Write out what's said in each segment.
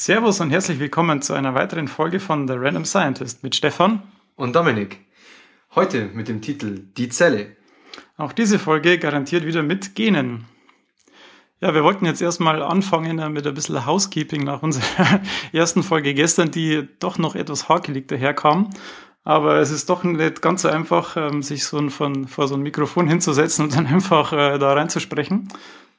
Servus und herzlich willkommen zu einer weiteren Folge von The Random Scientist mit Stefan und Dominik. Heute mit dem Titel Die Zelle. Auch diese Folge garantiert wieder mit Genen. Ja, wir wollten jetzt erstmal anfangen mit ein bisschen Housekeeping nach unserer ersten Folge gestern, die doch noch etwas hakelig daherkam. Aber es ist doch nicht ganz so einfach, ähm, sich so ein, von, vor so ein Mikrofon hinzusetzen und dann einfach äh, da reinzusprechen.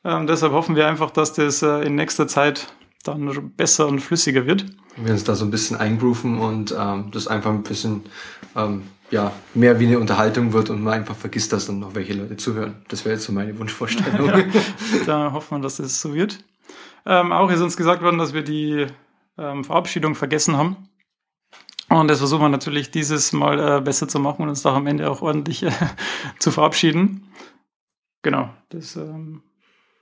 Ähm, deshalb hoffen wir einfach, dass das äh, in nächster Zeit dann besser und flüssiger wird. Wir uns da so ein bisschen eingrooven und ähm, das einfach ein bisschen ähm, ja, mehr wie eine Unterhaltung wird und man einfach vergisst, dass dann noch welche Leute zuhören. Das wäre jetzt so meine Wunschvorstellung. ja, da hoffen wir, dass es so wird. Ähm, auch ist uns gesagt worden, dass wir die ähm, Verabschiedung vergessen haben. Und das versuchen wir natürlich dieses Mal äh, besser zu machen und uns da am Ende auch ordentlich äh, zu verabschieden. Genau, das ähm,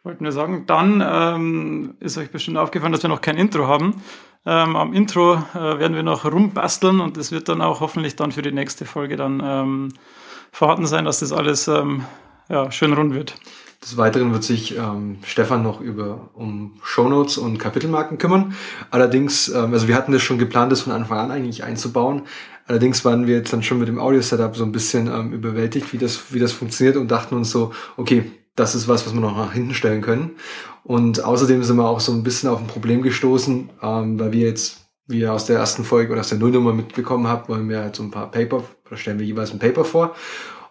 wollten wir sagen. Dann ähm, ist euch bestimmt aufgefallen, dass wir noch kein Intro haben. Ähm, am Intro äh, werden wir noch rumbasteln und es wird dann auch hoffentlich dann für die nächste Folge dann ähm, vorhanden sein, dass das alles ähm, ja, schön rund wird. Des Weiteren wird sich ähm, Stefan noch über um Shownotes und Kapitelmarken kümmern. Allerdings, ähm, also wir hatten das schon geplant, das von Anfang an eigentlich einzubauen. Allerdings waren wir jetzt dann schon mit dem Audio-Setup so ein bisschen ähm, überwältigt, wie das, wie das funktioniert und dachten uns so, okay, das ist was, was wir noch nach hinten stellen können. Und außerdem sind wir auch so ein bisschen auf ein Problem gestoßen, ähm, weil wir jetzt, wie ihr aus der ersten Folge oder aus der Nullnummer mitbekommen habt, wollen wir halt so ein paar Paper, oder stellen wir jeweils ein Paper vor.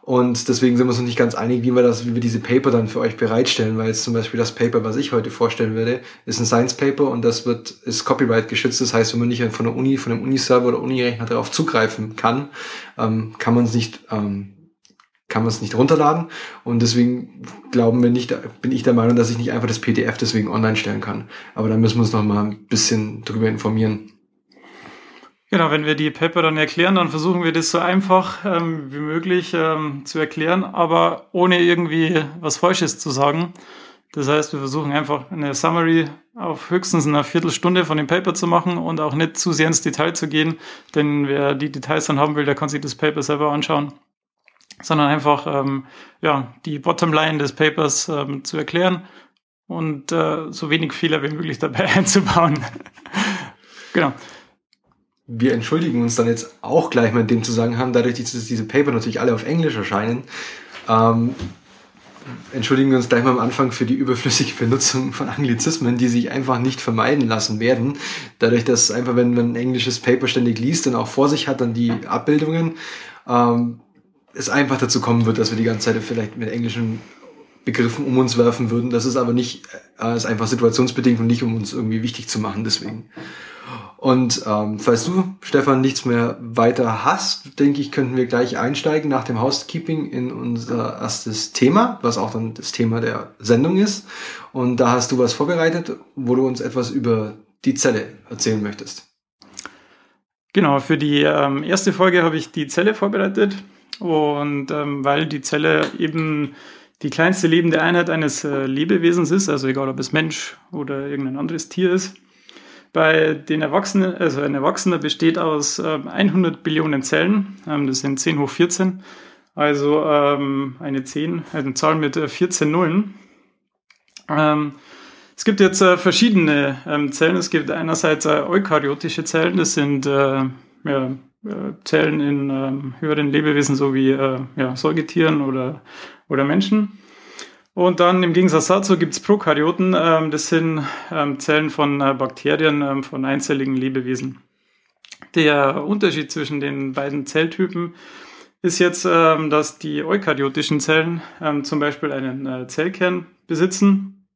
Und deswegen sind wir uns noch nicht ganz einig, wie wir das, wie wir diese Paper dann für euch bereitstellen, weil jetzt zum Beispiel das Paper, was ich heute vorstellen werde, ist ein Science Paper und das wird, ist Copyright geschützt. Das heißt, wenn man nicht von der Uni, von einem Uni-Server oder Uni-Rechner darauf zugreifen kann, ähm, kann man es nicht ähm, kann man es nicht runterladen. Und deswegen glauben wir nicht, bin ich der Meinung, dass ich nicht einfach das PDF deswegen online stellen kann. Aber da müssen wir uns noch mal ein bisschen drüber informieren. Genau, wenn wir die Paper dann erklären, dann versuchen wir das so einfach ähm, wie möglich ähm, zu erklären, aber ohne irgendwie was Falsches zu sagen. Das heißt, wir versuchen einfach eine Summary auf höchstens eine Viertelstunde von dem Paper zu machen und auch nicht zu sehr ins Detail zu gehen, denn wer die Details dann haben will, der kann sich das Paper selber anschauen sondern einfach ähm, ja, die Bottomline des Papers ähm, zu erklären und äh, so wenig Fehler wie möglich dabei einzubauen. genau. Wir entschuldigen uns dann jetzt auch gleich mal in dem Zusammenhang, dadurch, dass diese Paper natürlich alle auf Englisch erscheinen. Ähm, entschuldigen wir uns gleich mal am Anfang für die überflüssige Benutzung von Anglizismen, die sich einfach nicht vermeiden lassen werden. Dadurch, dass einfach, wenn man ein englisches Paper ständig liest und auch vor sich hat, dann die Abbildungen, ähm, es einfach dazu kommen wird, dass wir die ganze Zeit vielleicht mit englischen Begriffen um uns werfen würden. Das ist aber nicht, äh, ist einfach situationsbedingt und nicht, um uns irgendwie wichtig zu machen, deswegen. Und ähm, falls du, Stefan, nichts mehr weiter hast, denke ich, könnten wir gleich einsteigen nach dem Housekeeping in unser erstes Thema, was auch dann das Thema der Sendung ist. Und da hast du was vorbereitet, wo du uns etwas über die Zelle erzählen möchtest. Genau, für die ähm, erste Folge habe ich die Zelle vorbereitet. Und ähm, weil die Zelle eben die kleinste lebende Einheit eines äh, Lebewesens ist, also egal ob es Mensch oder irgendein anderes Tier ist. Bei den Erwachsenen, also ein Erwachsener besteht aus ähm, 100 Billionen Zellen, ähm, das sind 10 hoch 14, also ähm, eine 10, eine Zahl mit äh, 14 Nullen. Ähm, es gibt jetzt äh, verschiedene ähm, Zellen. Es gibt einerseits äh, eukaryotische Zellen, das sind äh, ja, äh, Zellen in ähm, höheren Lebewesen, so wie äh, ja, Säugetieren oder, oder Menschen. Und dann im Gegensatz dazu gibt es Prokaryoten, ähm, das sind ähm, Zellen von äh, Bakterien, ähm, von einzelligen Lebewesen. Der Unterschied zwischen den beiden Zelltypen ist jetzt, ähm, dass die eukaryotischen Zellen ähm, zum Beispiel einen äh, Zellkern besitzen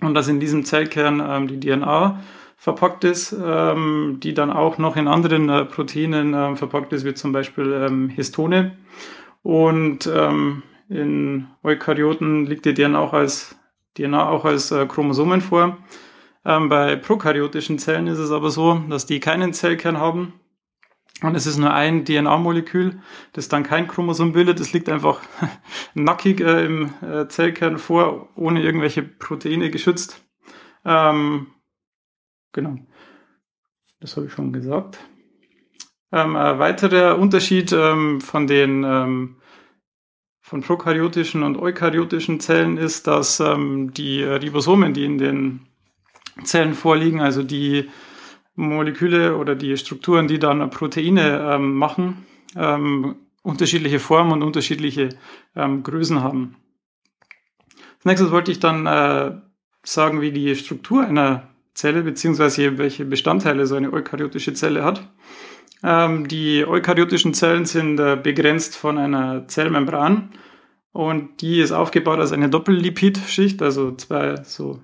und dass in diesem Zellkern die DNA verpackt ist, ähm, die dann auch noch in anderen äh, Proteinen äh, verpackt ist, wie zum Beispiel ähm, Histone. Und ähm, in Eukaryoten liegt die DNA auch als, DNA auch als äh, Chromosomen vor. Ähm, bei prokaryotischen Zellen ist es aber so, dass die keinen Zellkern haben. Und es ist nur ein DNA-Molekül, das dann kein Chromosom bildet. Es liegt einfach nackig äh, im äh, Zellkern vor, ohne irgendwelche Proteine geschützt. Ähm, Genau. Das habe ich schon gesagt. Ähm, ein weiterer Unterschied ähm, von den ähm, von prokaryotischen und eukaryotischen Zellen ist, dass ähm, die Ribosomen, die in den Zellen vorliegen, also die Moleküle oder die Strukturen, die dann Proteine ähm, machen, ähm, unterschiedliche Formen und unterschiedliche Größen haben. Als nächstes wollte ich dann äh, sagen, wie die Struktur einer Zelle beziehungsweise welche Bestandteile so eine eukaryotische Zelle hat. Ähm, die eukaryotischen Zellen sind äh, begrenzt von einer Zellmembran und die ist aufgebaut als eine Doppellipidschicht, also zwei so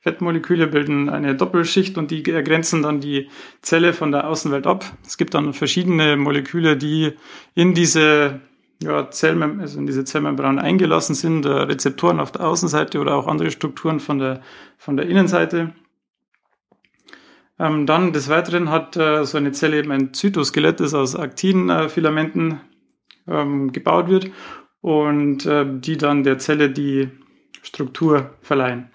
Fettmoleküle bilden eine Doppelschicht und die ergrenzen dann die Zelle von der Außenwelt ab. Es gibt dann verschiedene Moleküle, die in diese ja, Zellmem also in diese Zellmembran eingelassen sind, äh, Rezeptoren auf der Außenseite oder auch andere Strukturen von der, von der Innenseite. Ähm, dann des Weiteren hat äh, so eine Zelle eben ein Zytoskelett, das aus Aktinfilamenten ähm, gebaut wird und äh, die dann der Zelle die Struktur verleihen.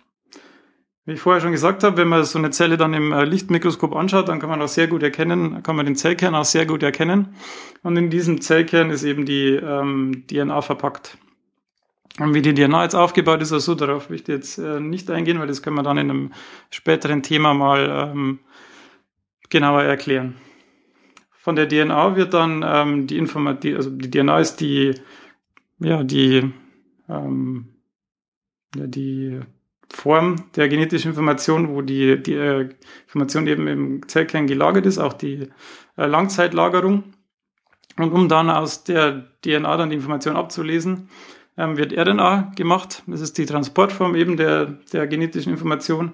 Wie ich vorher schon gesagt habe, wenn man so eine Zelle dann im äh, Lichtmikroskop anschaut, dann kann man auch sehr gut erkennen, kann man den Zellkern auch sehr gut erkennen. Und in diesem Zellkern ist eben die ähm, DNA verpackt. Und wie die DNA jetzt aufgebaut ist, also darauf möchte ich jetzt äh, nicht eingehen, weil das können wir dann in einem späteren Thema mal ähm, genauer erklären. Von der DNA wird dann ähm, die Information, also die DNA ist die, ja, die, ähm, ja, die Form der genetischen Information, wo die, die äh, Information eben im Zellkern gelagert ist, auch die äh, Langzeitlagerung. Und um dann aus der DNA dann die Information abzulesen, ähm, wird RNA gemacht. Das ist die Transportform eben der, der genetischen Information.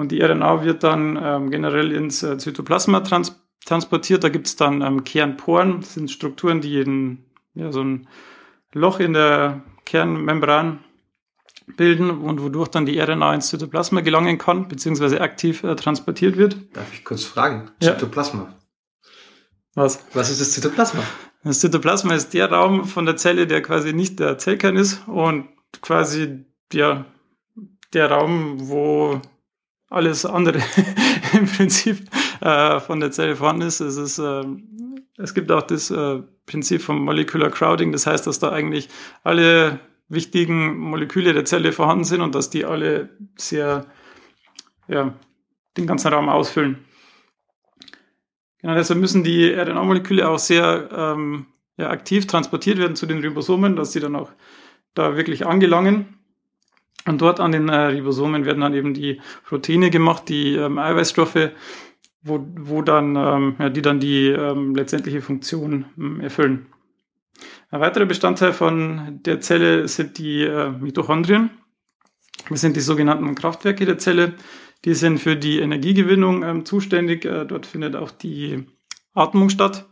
Und die RNA wird dann ähm, generell ins äh, Zytoplasma trans transportiert. Da gibt es dann ähm, Kernporen. Das sind Strukturen, die in, ja, so ein Loch in der Kernmembran bilden und wodurch dann die RNA ins Zytoplasma gelangen kann, beziehungsweise aktiv äh, transportiert wird. Darf ich kurz fragen? Ja. Zytoplasma. Was? Was ist das Zytoplasma? Das Zytoplasma ist der Raum von der Zelle, der quasi nicht der Zellkern ist und quasi ja, der Raum, wo alles andere im Prinzip äh, von der Zelle vorhanden ist. Es, ist äh, es gibt auch das äh, Prinzip vom Molecular Crowding, das heißt, dass da eigentlich alle wichtigen Moleküle der Zelle vorhanden sind und dass die alle sehr, ja, den ganzen Raum ausfüllen. Genau, deshalb müssen die RNA-Moleküle auch sehr ähm, ja, aktiv transportiert werden zu den Ribosomen, dass sie dann auch da wirklich angelangen. Und dort an den äh, Ribosomen werden dann eben die Proteine gemacht, die ähm, Eiweißstoffe, wo, wo dann, ähm, ja, die dann die ähm, letztendliche Funktion ähm, erfüllen. Ein weiterer Bestandteil von der Zelle sind die äh, Mitochondrien. Das sind die sogenannten Kraftwerke der Zelle. Die sind für die Energiegewinnung ähm, zuständig. Äh, dort findet auch die Atmung statt.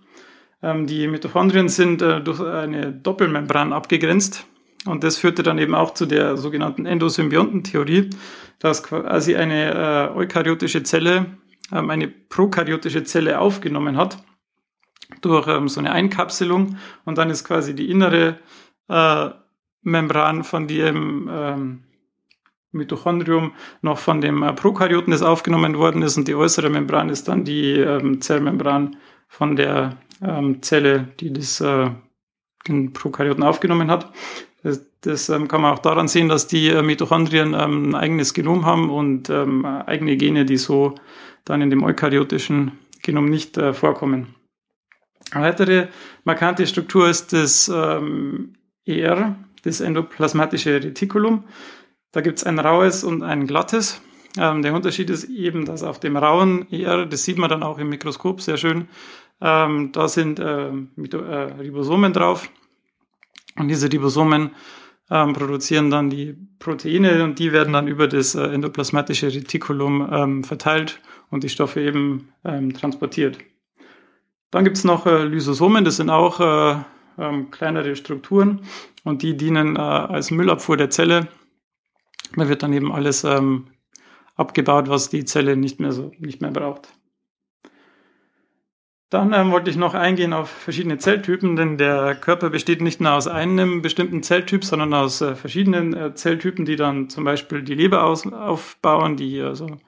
Ähm, die Mitochondrien sind äh, durch eine Doppelmembran abgegrenzt. Und das führte dann eben auch zu der sogenannten Endosymbiontentheorie, dass quasi eine äh, eukaryotische Zelle ähm, eine prokaryotische Zelle aufgenommen hat durch ähm, so eine Einkapselung und dann ist quasi die innere äh, Membran von dem ähm, Mitochondrium noch von dem äh, Prokaryoten, das aufgenommen worden ist und die äußere Membran ist dann die ähm, Zellmembran von der ähm, Zelle, die das, äh, den Prokaryoten aufgenommen hat. Das, ähm, kann man auch daran sehen, dass die äh, Mitochondrien ähm, ein eigenes Genom haben und ähm, eigene Gene, die so dann in dem eukaryotischen Genom nicht äh, vorkommen. Eine weitere markante Struktur ist das ähm, ER, das endoplasmatische Retikulum. Da gibt es ein raues und ein glattes. Ähm, der Unterschied ist eben, dass auf dem rauen ER, das sieht man dann auch im Mikroskop sehr schön, ähm, da sind äh, äh, Ribosomen drauf. Und diese Ribosomen ähm, produzieren dann die Proteine und die werden dann über das äh, endoplasmatische Retikulum ähm, verteilt und die Stoffe eben ähm, transportiert. Dann gibt es noch äh, Lysosomen, das sind auch äh, ähm, kleinere Strukturen und die dienen äh, als Müllabfuhr der Zelle. Da wird dann eben alles ähm, abgebaut, was die Zelle nicht mehr so nicht mehr braucht. Dann ähm, wollte ich noch eingehen auf verschiedene Zelltypen, denn der Körper besteht nicht nur aus einem bestimmten Zelltyp, sondern aus äh, verschiedenen äh, Zelltypen, die dann zum Beispiel die Leber aus, aufbauen, die also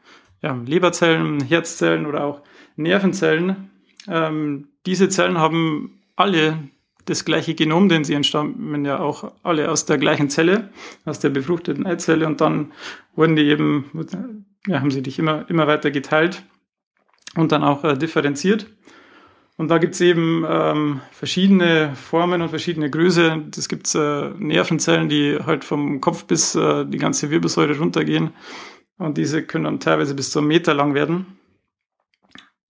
ja, Leberzellen, Herzzellen oder auch Nervenzellen. Ähm, diese Zellen haben alle das gleiche Genom, denn sie entstammen ja auch alle aus der gleichen Zelle, aus der befruchteten Eizelle und dann wurden die eben ja, haben sie dich immer, immer weiter geteilt und dann auch äh, differenziert. Und da gibt's eben ähm, verschiedene Formen und verschiedene Größe. Das gibt's äh, Nervenzellen, die halt vom Kopf bis äh, die ganze Wirbelsäule runtergehen. Und diese können dann teilweise bis zu einem Meter lang werden.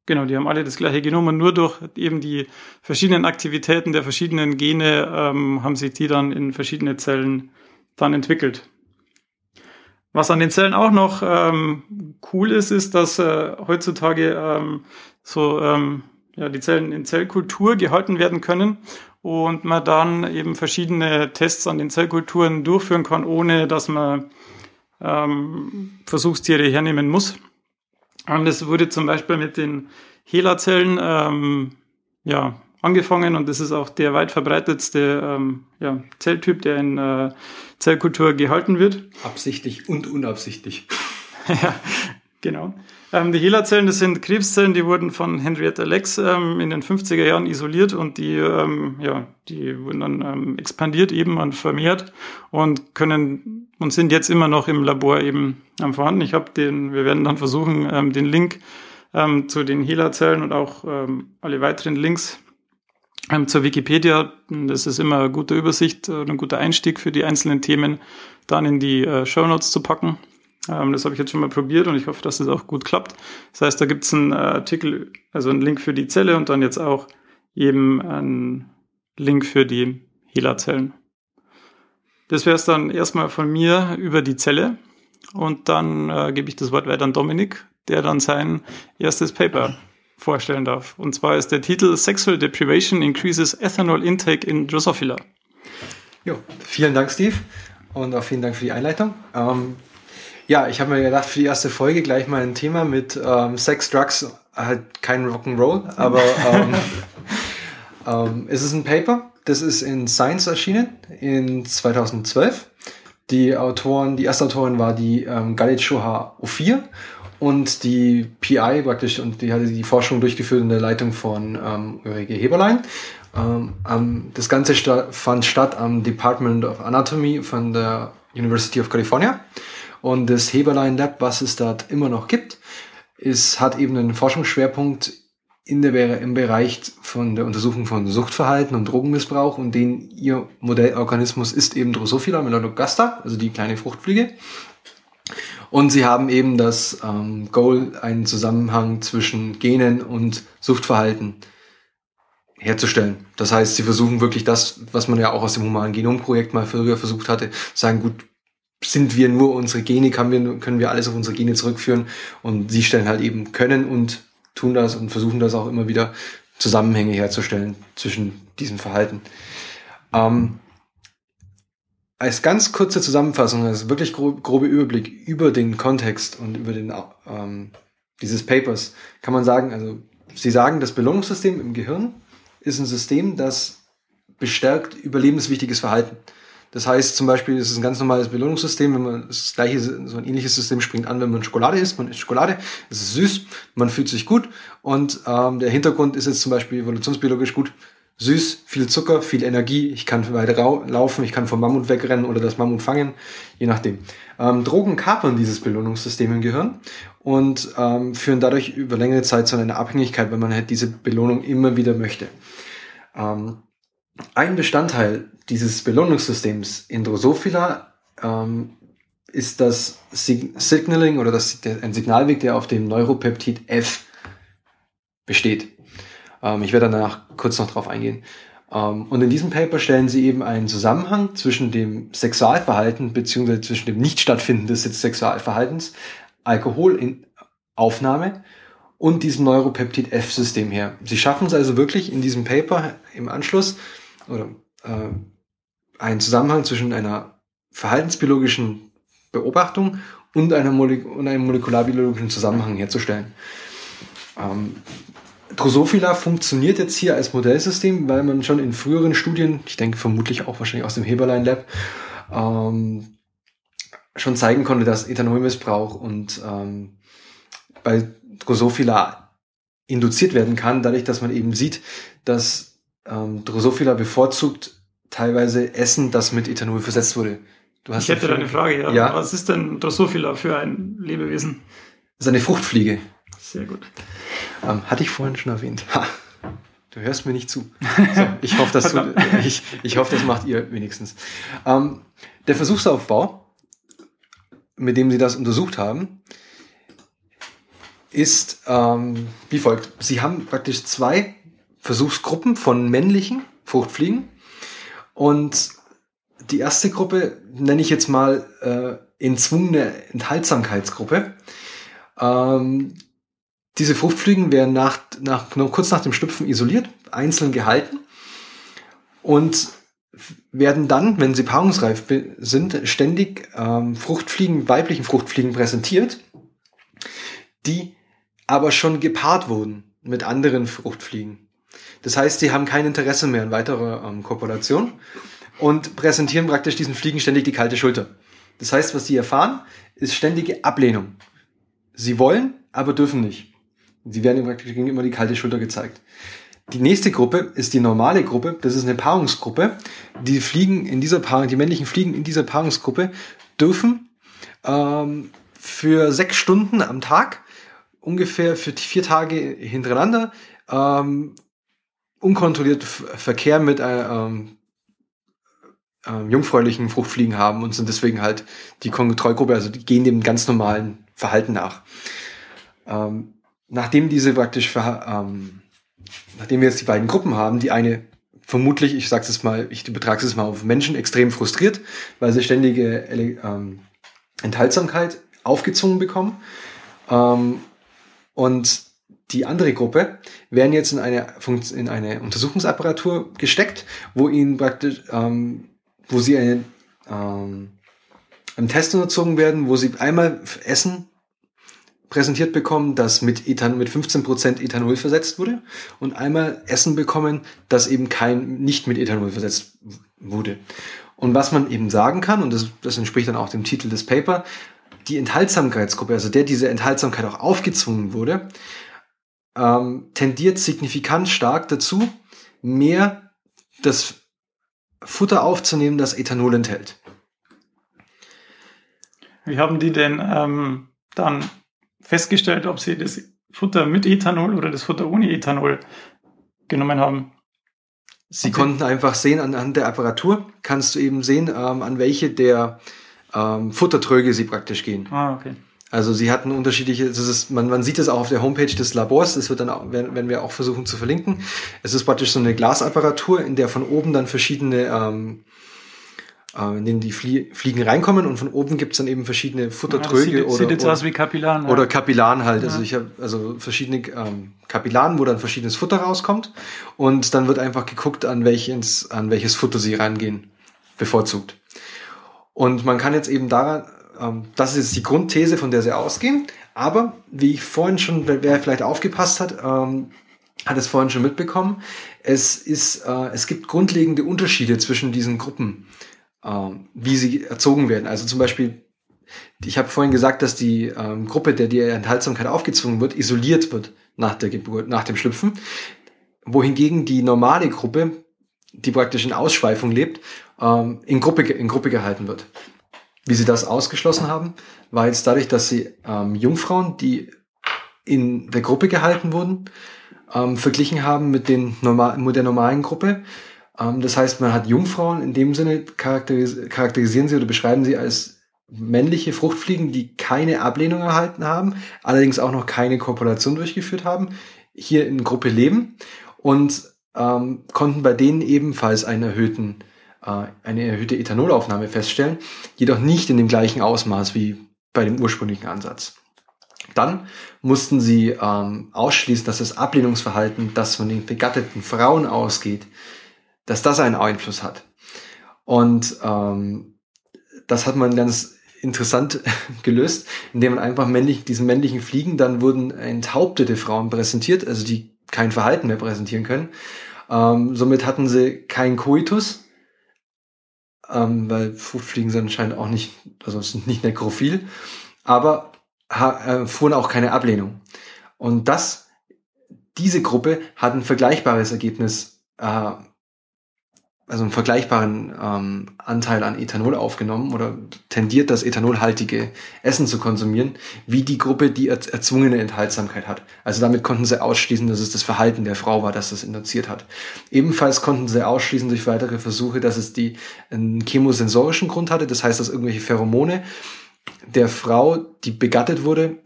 Genau, die haben alle das gleiche Genom und nur durch eben die verschiedenen Aktivitäten der verschiedenen Gene ähm, haben sich die dann in verschiedene Zellen dann entwickelt. Was an den Zellen auch noch ähm, cool ist, ist, dass äh, heutzutage ähm, so ähm, ja, die Zellen in Zellkultur gehalten werden können und man dann eben verschiedene Tests an den Zellkulturen durchführen kann, ohne dass man ähm, Versuchstiere hernehmen muss. Und es wurde zum Beispiel mit den HeLa-Zellen ähm, ja, angefangen und das ist auch der weit verbreitetste ähm, ja, Zelltyp, der in äh, Zellkultur gehalten wird. Absichtlich und unabsichtlich. ja, genau. Ähm, die HeLa-Zellen, das sind Krebszellen, die wurden von Henrietta Lex ähm, in den 50er Jahren isoliert und die, ähm, ja, die wurden dann ähm, expandiert eben und vermehrt und können und sind jetzt immer noch im Labor eben vorhanden. Ich habe den, wir werden dann versuchen, ähm, den Link ähm, zu den HeLa-Zellen und auch alle weiteren Links zur Wikipedia. Das ist immer eine gute Übersicht und äh, ein guter Einstieg für die einzelnen Themen, dann in die äh, Show Notes zu packen. Ähm, das habe ich jetzt schon mal probiert und ich hoffe, dass das auch gut klappt. Das heißt, da gibt es einen äh, Artikel, also einen Link für die Zelle und dann jetzt auch eben einen Link für die HeLa-Zellen. Das wäre es dann erstmal von mir über die Zelle und dann äh, gebe ich das Wort weiter an Dominik, der dann sein erstes Paper vorstellen darf. Und zwar ist der Titel Sexual Deprivation Increases Ethanol Intake in Drosophila. Jo, vielen Dank, Steve. Und auch vielen Dank für die Einleitung. Ähm, ja, ich habe mir gedacht, für die erste Folge gleich mal ein Thema mit ähm, Sex, Drugs, halt kein Rock'n'Roll, aber ähm, ähm, es ist ein Paper, das ist in Science erschienen in 2012. Die Autoren, die erste Autorin war die ähm, Galit Shoha Ophir und die PI praktisch und die hatte die Forschung durchgeführt in der Leitung von ähm, Ulrike Heberlein. Ähm, das Ganze sta fand statt am Department of Anatomy von der University of California. Und das Heberlein Lab, was es dort immer noch gibt, ist, hat eben einen Forschungsschwerpunkt in der, im Bereich von der Untersuchung von Suchtverhalten und Drogenmissbrauch und den ihr Modellorganismus ist eben Drosophila melanogaster, also die kleine Fruchtfliege. Und sie haben eben das ähm, Goal, einen Zusammenhang zwischen Genen und Suchtverhalten herzustellen. Das heißt, sie versuchen wirklich das, was man ja auch aus dem humanen Genomprojekt mal früher versucht hatte, sagen, gut, sind wir nur unsere Gene, können wir, können wir alles auf unsere Gene zurückführen und sie stellen halt eben können und tun das und versuchen das auch immer wieder Zusammenhänge herzustellen zwischen diesem Verhalten. Ähm, als ganz kurze Zusammenfassung, also wirklich grob, grobe Überblick über den Kontext und über den ähm, dieses Papers, kann man sagen, also Sie sagen, das Belohnungssystem im Gehirn ist ein System, das bestärkt überlebenswichtiges Verhalten. Das heißt zum Beispiel, es ist ein ganz normales Belohnungssystem, wenn man das gleiche, so ein ähnliches System springt an, wenn man Schokolade isst, man isst Schokolade, es ist süß, man fühlt sich gut und ähm, der Hintergrund ist jetzt zum Beispiel evolutionsbiologisch gut, süß, viel Zucker, viel Energie, ich kann weiter laufen, ich kann vom Mammut wegrennen oder das Mammut fangen, je nachdem. Ähm, Drogen kapern dieses Belohnungssystem im Gehirn und ähm, führen dadurch über längere Zeit zu einer Abhängigkeit, wenn man halt diese Belohnung immer wieder möchte. Ähm, ein Bestandteil dieses Belohnungssystems in Drosophila ähm, ist das Sig Signaling oder das, der, ein Signalweg, der auf dem Neuropeptid F besteht. Ähm, ich werde danach kurz noch drauf eingehen. Ähm, und in diesem Paper stellen sie eben einen Zusammenhang zwischen dem Sexualverhalten beziehungsweise zwischen dem Nicht-Stattfinden des Sexualverhaltens, Alkoholaufnahme und diesem Neuropeptid F-System her. Sie schaffen es also wirklich in diesem Paper im Anschluss oder äh, einen Zusammenhang zwischen einer verhaltensbiologischen Beobachtung und, einer Molek und einem molekularbiologischen Zusammenhang herzustellen. Ähm, Drosophila funktioniert jetzt hier als Modellsystem, weil man schon in früheren Studien, ich denke vermutlich auch wahrscheinlich aus dem Heberlein Lab, ähm, schon zeigen konnte, dass Ethanolmissbrauch und ähm, bei Drosophila induziert werden kann, dadurch, dass man eben sieht, dass ähm, Drosophila bevorzugt teilweise Essen, das mit Ethanol versetzt wurde, Du hast ich hätte da eine Frage, ja. ja. Was ist denn Drosophila für ein Lebewesen? Das ist eine Fruchtfliege. Sehr gut. Ähm, hatte ich vorhin schon erwähnt. Ha. Du hörst mir nicht zu. So, ich, hoffe, dass du, ich, ich hoffe, das macht ihr wenigstens. Ähm, der Versuchsaufbau, mit dem sie das untersucht haben, ist ähm, wie folgt. Sie haben praktisch zwei Versuchsgruppen von männlichen Fruchtfliegen und die erste Gruppe nenne ich jetzt mal äh, entzwungene Enthaltsamkeitsgruppe. Ähm, diese Fruchtfliegen werden nach, nach, kurz nach dem Schlüpfen isoliert, einzeln gehalten und werden dann, wenn sie paarungsreif sind, ständig ähm, Fruchtfliegen, weiblichen Fruchtfliegen präsentiert, die aber schon gepaart wurden mit anderen Fruchtfliegen. Das heißt, sie haben kein Interesse mehr an weiterer ähm, Kopulation und präsentieren praktisch diesen Fliegen ständig die kalte Schulter. Das heißt, was sie erfahren, ist ständige Ablehnung. Sie wollen, aber dürfen nicht. Sie werden praktisch gegenüber die kalte Schulter gezeigt. Die nächste Gruppe ist die normale Gruppe. Das ist eine Paarungsgruppe. Die Fliegen in dieser Paarung, die männlichen Fliegen in dieser Paarungsgruppe dürfen ähm, für sechs Stunden am Tag, ungefähr für vier Tage hintereinander, ähm, unkontrolliert Verkehr mit äh, ähm, äh, jungfräulichen Fruchtfliegen haben und sind deswegen halt die Kontrollgruppe, also die gehen dem ganz normalen Verhalten nach. Ähm, nachdem diese praktisch, ähm, nachdem wir jetzt die beiden Gruppen haben, die eine vermutlich, ich sag's es mal, ich betrage es mal auf Menschen extrem frustriert, weil sie ständige ähm, Enthaltsamkeit aufgezwungen bekommen. Ähm, und die andere Gruppe werden jetzt in eine, in eine Untersuchungsapparatur gesteckt, wo ihnen praktisch, ähm, wo sie eine, ähm, einem Test unterzogen werden, wo sie einmal Essen präsentiert bekommen, das mit, Ethan, mit 15% Ethanol versetzt wurde und einmal Essen bekommen, das eben kein, nicht mit Ethanol versetzt wurde. Und was man eben sagen kann, und das, das entspricht dann auch dem Titel des Paper, die Enthaltsamkeitsgruppe, also der diese Enthaltsamkeit auch aufgezwungen wurde, ähm, tendiert signifikant stark dazu, mehr das Futter aufzunehmen, das Ethanol enthält. Wie haben die denn ähm, dann festgestellt, ob sie das Futter mit Ethanol oder das Futter ohne Ethanol genommen haben? Sie konnten einfach sehen, anhand der Apparatur kannst du eben sehen, ähm, an welche der ähm, Futtertröge sie praktisch gehen. Ah, okay. Also sie hatten unterschiedliche, das ist, man, man sieht es auch auf der Homepage des Labors, das wird dann auch, werden, werden wir auch versuchen zu verlinken. Es ist praktisch so eine Glasapparatur, in der von oben dann verschiedene, ähm, äh, in denen die Flie Fliegen reinkommen und von oben gibt's dann eben verschiedene Futtertröge ja, sieht, oder, sieht jetzt oder, aus wie Kapillaren. Oder Kapillaren halt. Also ja. Also ich habe also verschiedene ähm, Kapillaren, wo dann verschiedenes Futter rauskommt und dann wird einfach geguckt, an welches, an welches Futter sie reingehen, bevorzugt. Und man kann jetzt eben daran das ist die Grundthese, von der sie ausgehen. Aber wie ich vorhin schon, wer vielleicht aufgepasst hat, ähm, hat es vorhin schon mitbekommen. Es ist, äh, es gibt grundlegende Unterschiede zwischen diesen Gruppen, äh, wie sie erzogen werden. Also zum Beispiel, ich habe vorhin gesagt, dass die ähm, Gruppe, der die Enthaltsamkeit aufgezwungen wird, isoliert wird nach der Geburt, nach dem Schlüpfen, wohingegen die normale Gruppe, die praktisch in Ausschweifung lebt, ähm, in Gruppe in Gruppe gehalten wird. Wie sie das ausgeschlossen haben, war jetzt dadurch, dass sie ähm, Jungfrauen, die in der Gruppe gehalten wurden, ähm, verglichen haben mit, den normal, mit der normalen Gruppe. Ähm, das heißt, man hat Jungfrauen in dem Sinne charakteris charakterisieren sie oder beschreiben sie als männliche Fruchtfliegen, die keine Ablehnung erhalten haben, allerdings auch noch keine Kopulation durchgeführt haben, hier in Gruppe leben und ähm, konnten bei denen ebenfalls einen erhöhten eine erhöhte Ethanolaufnahme feststellen, jedoch nicht in dem gleichen Ausmaß wie bei dem ursprünglichen Ansatz. Dann mussten sie ähm, ausschließen, dass das Ablehnungsverhalten, das von den begatteten Frauen ausgeht, dass das einen Einfluss hat. Und ähm, das hat man ganz interessant gelöst, indem man einfach männlich, diesen männlichen Fliegen, dann wurden enthauptete Frauen präsentiert, also die kein Verhalten mehr präsentieren können. Ähm, somit hatten sie keinen Koitus, ähm, weil Fruchtfliegen sind anscheinend auch nicht, also sind nicht nekrophil, aber äh, fuhren auch keine Ablehnung. Und das, diese Gruppe hat ein vergleichbares Ergebnis äh, also einen vergleichbaren ähm, Anteil an Ethanol aufgenommen oder tendiert das ethanolhaltige Essen zu konsumieren, wie die Gruppe, die erzwungene Enthaltsamkeit hat. Also damit konnten sie ausschließen, dass es das Verhalten der Frau war, das das induziert hat. Ebenfalls konnten sie ausschließen durch weitere Versuche, dass es die einen chemosensorischen Grund hatte, das heißt, dass irgendwelche Pheromone der Frau, die begattet wurde,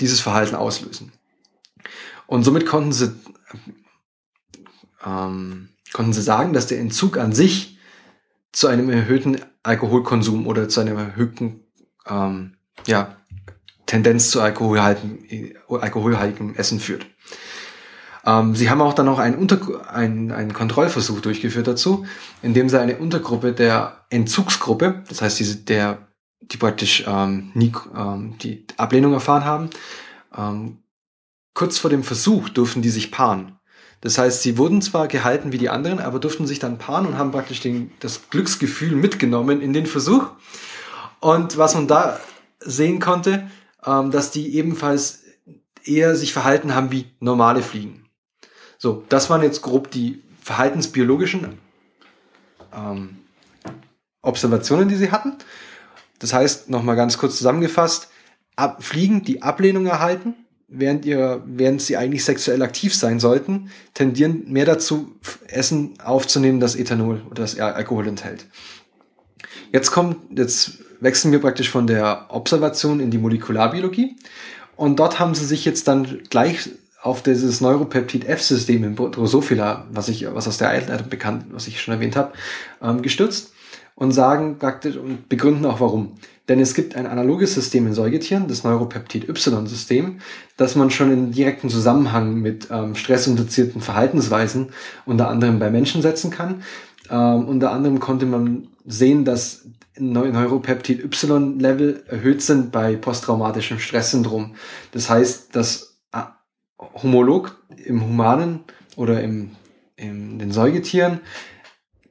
dieses Verhalten auslösen. Und somit konnten sie ähm, konnten sie sagen, dass der Entzug an sich zu einem erhöhten Alkoholkonsum oder zu einem erhöhten ähm, ja, Tendenz zu alkoholhaltigem, alkoholhaltigem Essen führt. Ähm, sie haben auch dann noch einen, Unter einen, einen Kontrollversuch durchgeführt dazu, indem sie eine Untergruppe der Entzugsgruppe, das heißt diese, der, die praktisch ähm, nie ähm, die Ablehnung erfahren haben, ähm, kurz vor dem Versuch durften die sich paaren. Das heißt, sie wurden zwar gehalten wie die anderen, aber durften sich dann paaren und haben praktisch den, das Glücksgefühl mitgenommen in den Versuch. Und was man da sehen konnte, ähm, dass die ebenfalls eher sich verhalten haben wie normale Fliegen. So, das waren jetzt grob die verhaltensbiologischen ähm, Observationen, die sie hatten. Das heißt, nochmal ganz kurz zusammengefasst, ab, Fliegen, die Ablehnung erhalten, während ihr, während sie eigentlich sexuell aktiv sein sollten, tendieren mehr dazu, Essen aufzunehmen, das Ethanol oder das Alkohol enthält. Jetzt kommt, jetzt wechseln wir praktisch von der Observation in die Molekularbiologie. Und dort haben sie sich jetzt dann gleich auf dieses Neuropeptid-F-System in Drosophila, was ich, was aus der Einleitung bekannt, was ich schon erwähnt habe, ähm, gestützt und sagen praktisch und begründen auch warum. Denn es gibt ein analoges System in Säugetieren, das Neuropeptid-Y-System, das man schon in direkten Zusammenhang mit ähm, stressinduzierten Verhaltensweisen unter anderem bei Menschen setzen kann. Ähm, unter anderem konnte man sehen, dass Neuropeptid-Y-Level erhöht sind bei posttraumatischem Stresssyndrom. Das heißt, dass äh, homolog im Humanen oder im, in den Säugetieren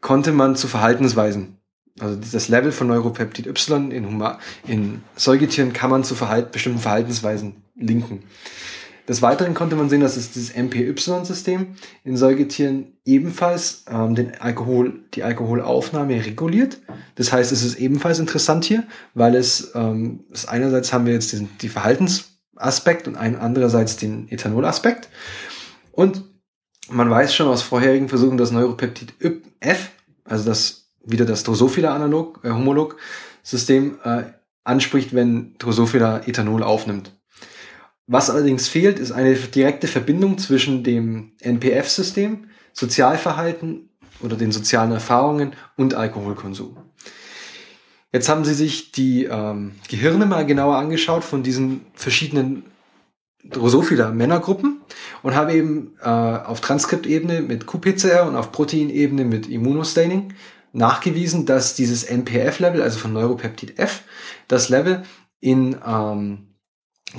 konnte man zu Verhaltensweisen also dieses Level von Neuropeptid Y in, Huma in Säugetieren kann man zu Verhalt bestimmten Verhaltensweisen linken. Des Weiteren konnte man sehen, dass es dieses MPY-System in Säugetieren ebenfalls ähm, den Alkohol, die Alkoholaufnahme reguliert. Das heißt, es ist ebenfalls interessant hier, weil es, ähm, es einerseits haben wir jetzt den die Verhaltensaspekt und ein, andererseits den Ethanolaspekt. Und man weiß schon aus vorherigen Versuchen, dass Neuropeptid F, also das wieder das Drosophila-Analog, äh, Homolog-System äh, anspricht, wenn Drosophila Ethanol aufnimmt. Was allerdings fehlt, ist eine direkte Verbindung zwischen dem NPF-System, Sozialverhalten oder den sozialen Erfahrungen und Alkoholkonsum. Jetzt haben sie sich die ähm, Gehirne mal genauer angeschaut von diesen verschiedenen Drosophila Männergruppen und haben eben äh, auf Transkriptebene mit QPCR und auf Proteinebene mit Immunostaining nachgewiesen, dass dieses NPF-Level, also von Neuropeptid F, das Level in ähm,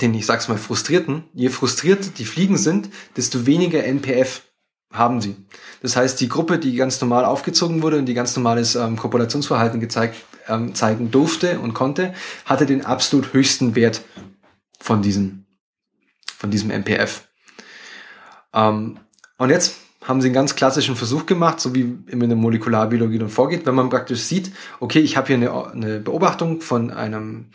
den, ich sag's mal, frustrierten, je frustrierter die Fliegen sind, desto weniger NPF haben sie. Das heißt, die Gruppe, die ganz normal aufgezogen wurde und die ganz normales ähm, Kopulationsverhalten gezeigt, ähm, zeigen durfte und konnte, hatte den absolut höchsten Wert von diesem, von diesem NPF. Ähm, und jetzt haben sie einen ganz klassischen Versuch gemacht, so wie in der Molekularbiologie dann vorgeht, wenn man praktisch sieht, okay, ich habe hier eine, eine Beobachtung von einem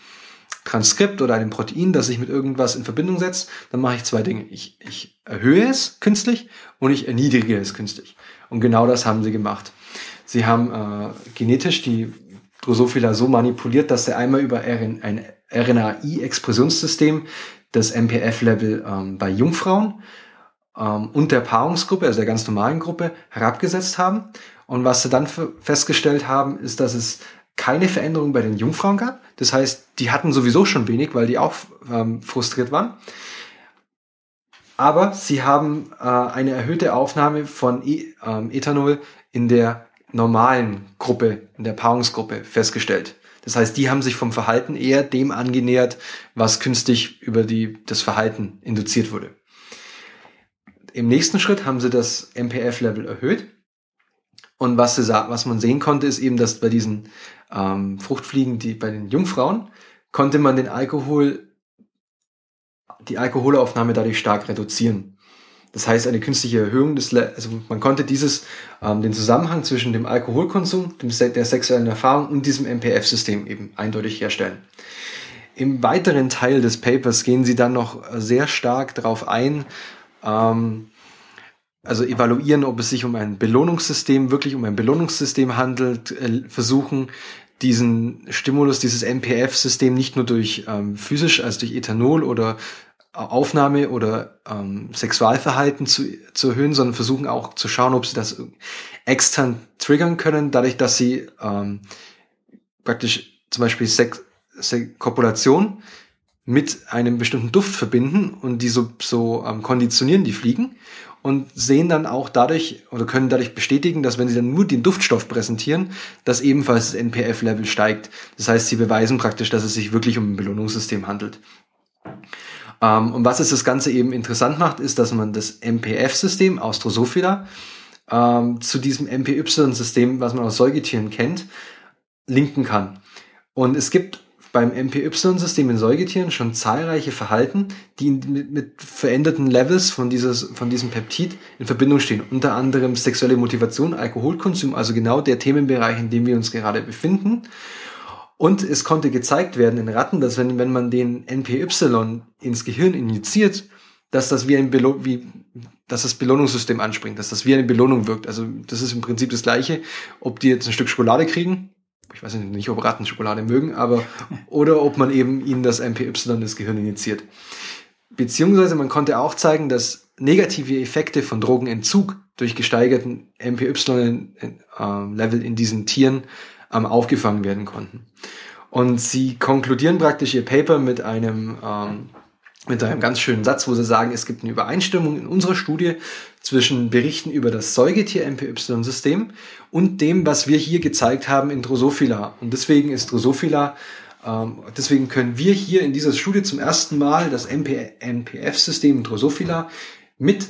Transkript oder einem Protein, das sich mit irgendwas in Verbindung setzt, dann mache ich zwei Dinge. Ich, ich erhöhe es künstlich und ich erniedrige es künstlich. Und genau das haben sie gemacht. Sie haben äh, genetisch die Drosophila so manipuliert, dass er einmal über RN, ein RNAi-Expressionssystem das MPF-Level ähm, bei Jungfrauen ähm, und der Paarungsgruppe, also der ganz normalen Gruppe, herabgesetzt haben. Und was sie dann festgestellt haben, ist, dass es keine Veränderung bei den Jungfrauen gab. Das heißt, die hatten sowieso schon wenig, weil die auch ähm, frustriert waren. Aber sie haben äh, eine erhöhte Aufnahme von e ähm, Ethanol in der normalen Gruppe, in der Paarungsgruppe festgestellt. Das heißt, die haben sich vom Verhalten eher dem angenähert, was künstlich über die, das Verhalten induziert wurde. Im nächsten Schritt haben sie das MPF-Level erhöht. Und was, sie, was man sehen konnte, ist eben, dass bei diesen ähm, Fruchtfliegen, die bei den Jungfrauen, konnte man den Alkohol, die Alkoholaufnahme dadurch stark reduzieren. Das heißt, eine künstliche Erhöhung des, Le also man konnte dieses, ähm, den Zusammenhang zwischen dem Alkoholkonsum, dem, der sexuellen Erfahrung und diesem MPF-System eben eindeutig herstellen. Im weiteren Teil des Papers gehen sie dann noch sehr stark darauf ein, ähm, also evaluieren, ob es sich um ein Belohnungssystem, wirklich um ein Belohnungssystem handelt, äh, versuchen diesen Stimulus, dieses MPF-System nicht nur durch ähm, physisch, also durch Ethanol oder Aufnahme oder ähm, Sexualverhalten zu, zu erhöhen, sondern versuchen auch zu schauen, ob sie das extern triggern können, dadurch, dass sie ähm, praktisch zum Beispiel Sex, Sex Kopulation mit einem bestimmten Duft verbinden und die so, so ähm, konditionieren, die Fliegen und sehen dann auch dadurch oder können dadurch bestätigen, dass wenn sie dann nur den Duftstoff präsentieren, dass ebenfalls das NPF-Level steigt. Das heißt, sie beweisen praktisch, dass es sich wirklich um ein Belohnungssystem handelt. Ähm, und was es das Ganze eben interessant macht, ist, dass man das MPF-System aus ähm, zu diesem MPY-System, was man aus Säugetieren kennt, linken kann. Und es gibt beim MPY-System in Säugetieren schon zahlreiche Verhalten, die mit, mit veränderten Levels von, dieses, von diesem Peptid in Verbindung stehen. Unter anderem sexuelle Motivation, Alkoholkonsum, also genau der Themenbereich, in dem wir uns gerade befinden. Und es konnte gezeigt werden in Ratten, dass wenn, wenn man den NPY ins Gehirn injiziert, dass das wie ein Belo wie, dass das Belohnungssystem anspringt, dass das wie eine Belohnung wirkt. Also das ist im Prinzip das Gleiche, ob die jetzt ein Stück Schokolade kriegen ich weiß nicht, ob Ratten Schokolade mögen, aber, oder ob man eben ihnen das MPY ins Gehirn injiziert. Beziehungsweise man konnte auch zeigen, dass negative Effekte von Drogenentzug durch gesteigerten MPY-Level in diesen Tieren ähm, aufgefangen werden konnten. Und sie konkludieren praktisch ihr Paper mit einem ähm, mit einem ganz schönen Satz, wo sie sagen, es gibt eine Übereinstimmung in unserer Studie zwischen Berichten über das Säugetier-MPY-System und dem, was wir hier gezeigt haben in Drosophila. Und deswegen ist Drosophila, ähm, deswegen können wir hier in dieser Studie zum ersten Mal das NPF-System in Drosophila mit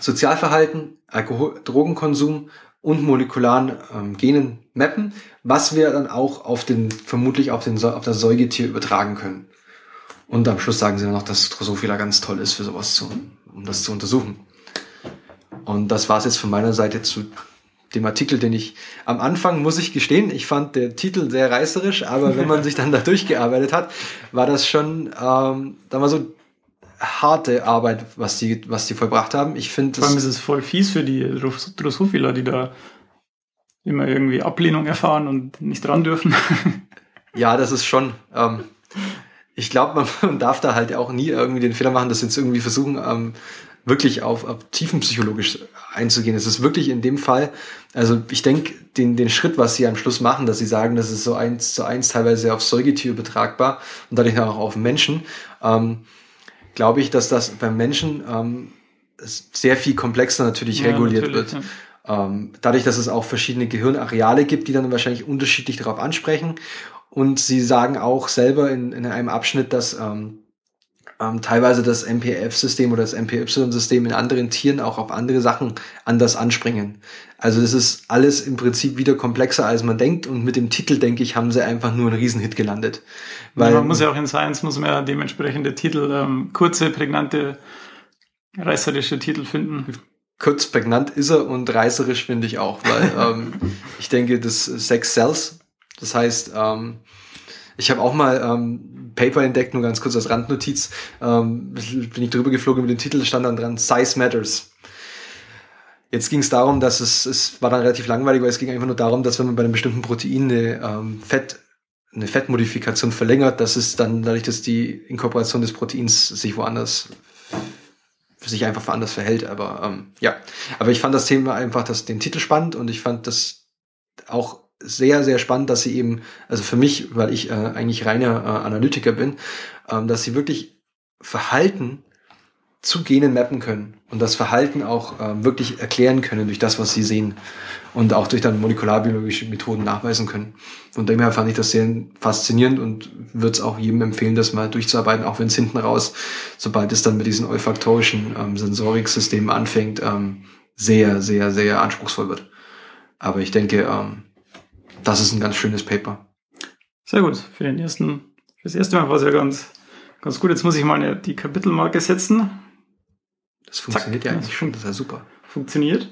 Sozialverhalten, Alkohol, Drogenkonsum und molekularen ähm, Genen mappen, was wir dann auch auf den, vermutlich auf, den, auf das Säugetier übertragen können. Und am Schluss sagen sie dann noch, dass Drosophila ganz toll ist für sowas zu, um das zu untersuchen. Und das war es jetzt von meiner Seite zu dem Artikel, den ich am Anfang, muss ich gestehen, ich fand der Titel sehr reißerisch, aber wenn man sich dann da durchgearbeitet hat, war das schon, ähm, da war so harte Arbeit, was die, was die vollbracht haben. Ich finde Vor allem ist es voll fies für die Drosophila, die da immer irgendwie Ablehnung erfahren und nicht dran dürfen. ja, das ist schon, ähm, ich glaube, man darf da halt auch nie irgendwie den Fehler machen, dass jetzt irgendwie versuchen, ähm, wirklich auf, auf tiefenpsychologisch einzugehen. Es ist wirklich in dem Fall, also ich denke, den, den Schritt, was sie am Schluss machen, dass sie sagen, das ist so eins zu eins teilweise auf Säugetier übertragbar und dadurch auch auf Menschen, ähm, glaube ich, dass das beim Menschen ähm, sehr viel komplexer natürlich ja, reguliert natürlich, wird. Ja. Ähm, dadurch, dass es auch verschiedene Gehirnareale gibt, die dann wahrscheinlich unterschiedlich darauf ansprechen und sie sagen auch selber in, in einem Abschnitt, dass ähm, ähm, teilweise das MPF-System oder das MPY-System in anderen Tieren auch auf andere Sachen anders anspringen. Also das ist alles im Prinzip wieder komplexer, als man denkt. Und mit dem Titel, denke ich, haben sie einfach nur einen Riesenhit gelandet. Weil ja, man muss ja auch in Science, muss man ja dementsprechende Titel, ähm, kurze, prägnante, reißerische Titel finden kurz prägnant ist er und reißerisch finde ich auch, weil ähm, ich denke, das Sex Cells das heißt, ähm, ich habe auch mal ähm, Paper entdeckt, nur ganz kurz als Randnotiz. Ähm, bin ich drüber geflogen mit dem Titel, stand dann dran, Size Matters. Jetzt ging es darum, dass es, es war dann relativ langweilig, weil es ging einfach nur darum, dass wenn man bei einem bestimmten Protein eine ähm, Fett, eine Fettmodifikation verlängert, dass es dann dadurch, dass die Inkorporation des Proteins sich woanders sich einfach anders verhält. Aber ähm, ja, aber ich fand das Thema einfach, das den Titel spannend und ich fand das auch sehr, sehr spannend, dass sie eben, also für mich, weil ich äh, eigentlich reiner äh, Analytiker bin, ähm, dass sie wirklich Verhalten zu Genen mappen können und das Verhalten auch äh, wirklich erklären können durch das, was sie sehen und auch durch dann molekularbiologische Methoden nachweisen können. Von dem her fand ich das sehr faszinierend und würde es auch jedem empfehlen, das mal durchzuarbeiten, auch wenn es hinten raus, sobald es dann mit diesen olfaktorischen ähm, Sensoriksystemen anfängt, ähm, sehr, sehr, sehr anspruchsvoll wird. Aber ich denke, ähm, das ist ein ganz schönes Paper. Sehr gut. Für den ersten, für das erste Mal war es ja ganz, ganz gut. Jetzt muss ich mal die Kapitelmarke setzen. Das funktioniert Zack, ja eigentlich schon, das ist ja super. Funktioniert.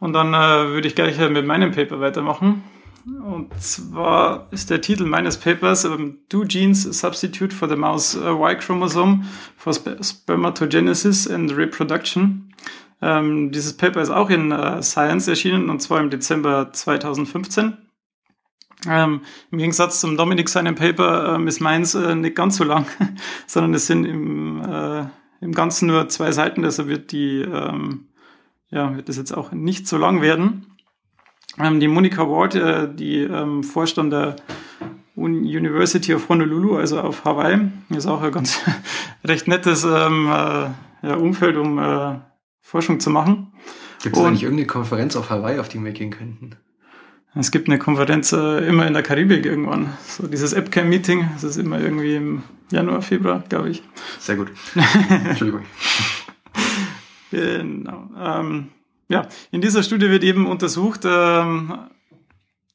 Und dann äh, würde ich gleich mit meinem Paper weitermachen. Und zwar ist der Titel meines Papers um, Do Genes Substitute for the Mouse uh, Y-Chromosome for Sp Spermatogenesis and Reproduction? Ähm, dieses Paper ist auch in äh, Science erschienen und zwar im Dezember 2015. Ähm, Im Gegensatz zum Dominik seinem Paper ähm, ist meins äh, nicht ganz so lang, sondern es sind im, äh, im Ganzen nur zwei Seiten, deshalb wird die ähm, ja, wird das jetzt auch nicht so lang werden. Ähm, die Monica Ward, äh, die ähm, Vorstand der University of Honolulu, also auf Hawaii, ist auch ein ganz recht nettes ähm, äh, ja, Umfeld, um äh, Forschung zu machen. Gibt es eigentlich irgendeine Konferenz auf Hawaii, auf die wir gehen könnten? Es gibt eine Konferenz äh, immer in der Karibik irgendwann. So dieses AppCam-Meeting, das ist immer irgendwie im Januar, Februar, glaube ich. Sehr gut. Entschuldigung. Genau. Ähm, ja, in dieser Studie wird eben untersucht, ähm,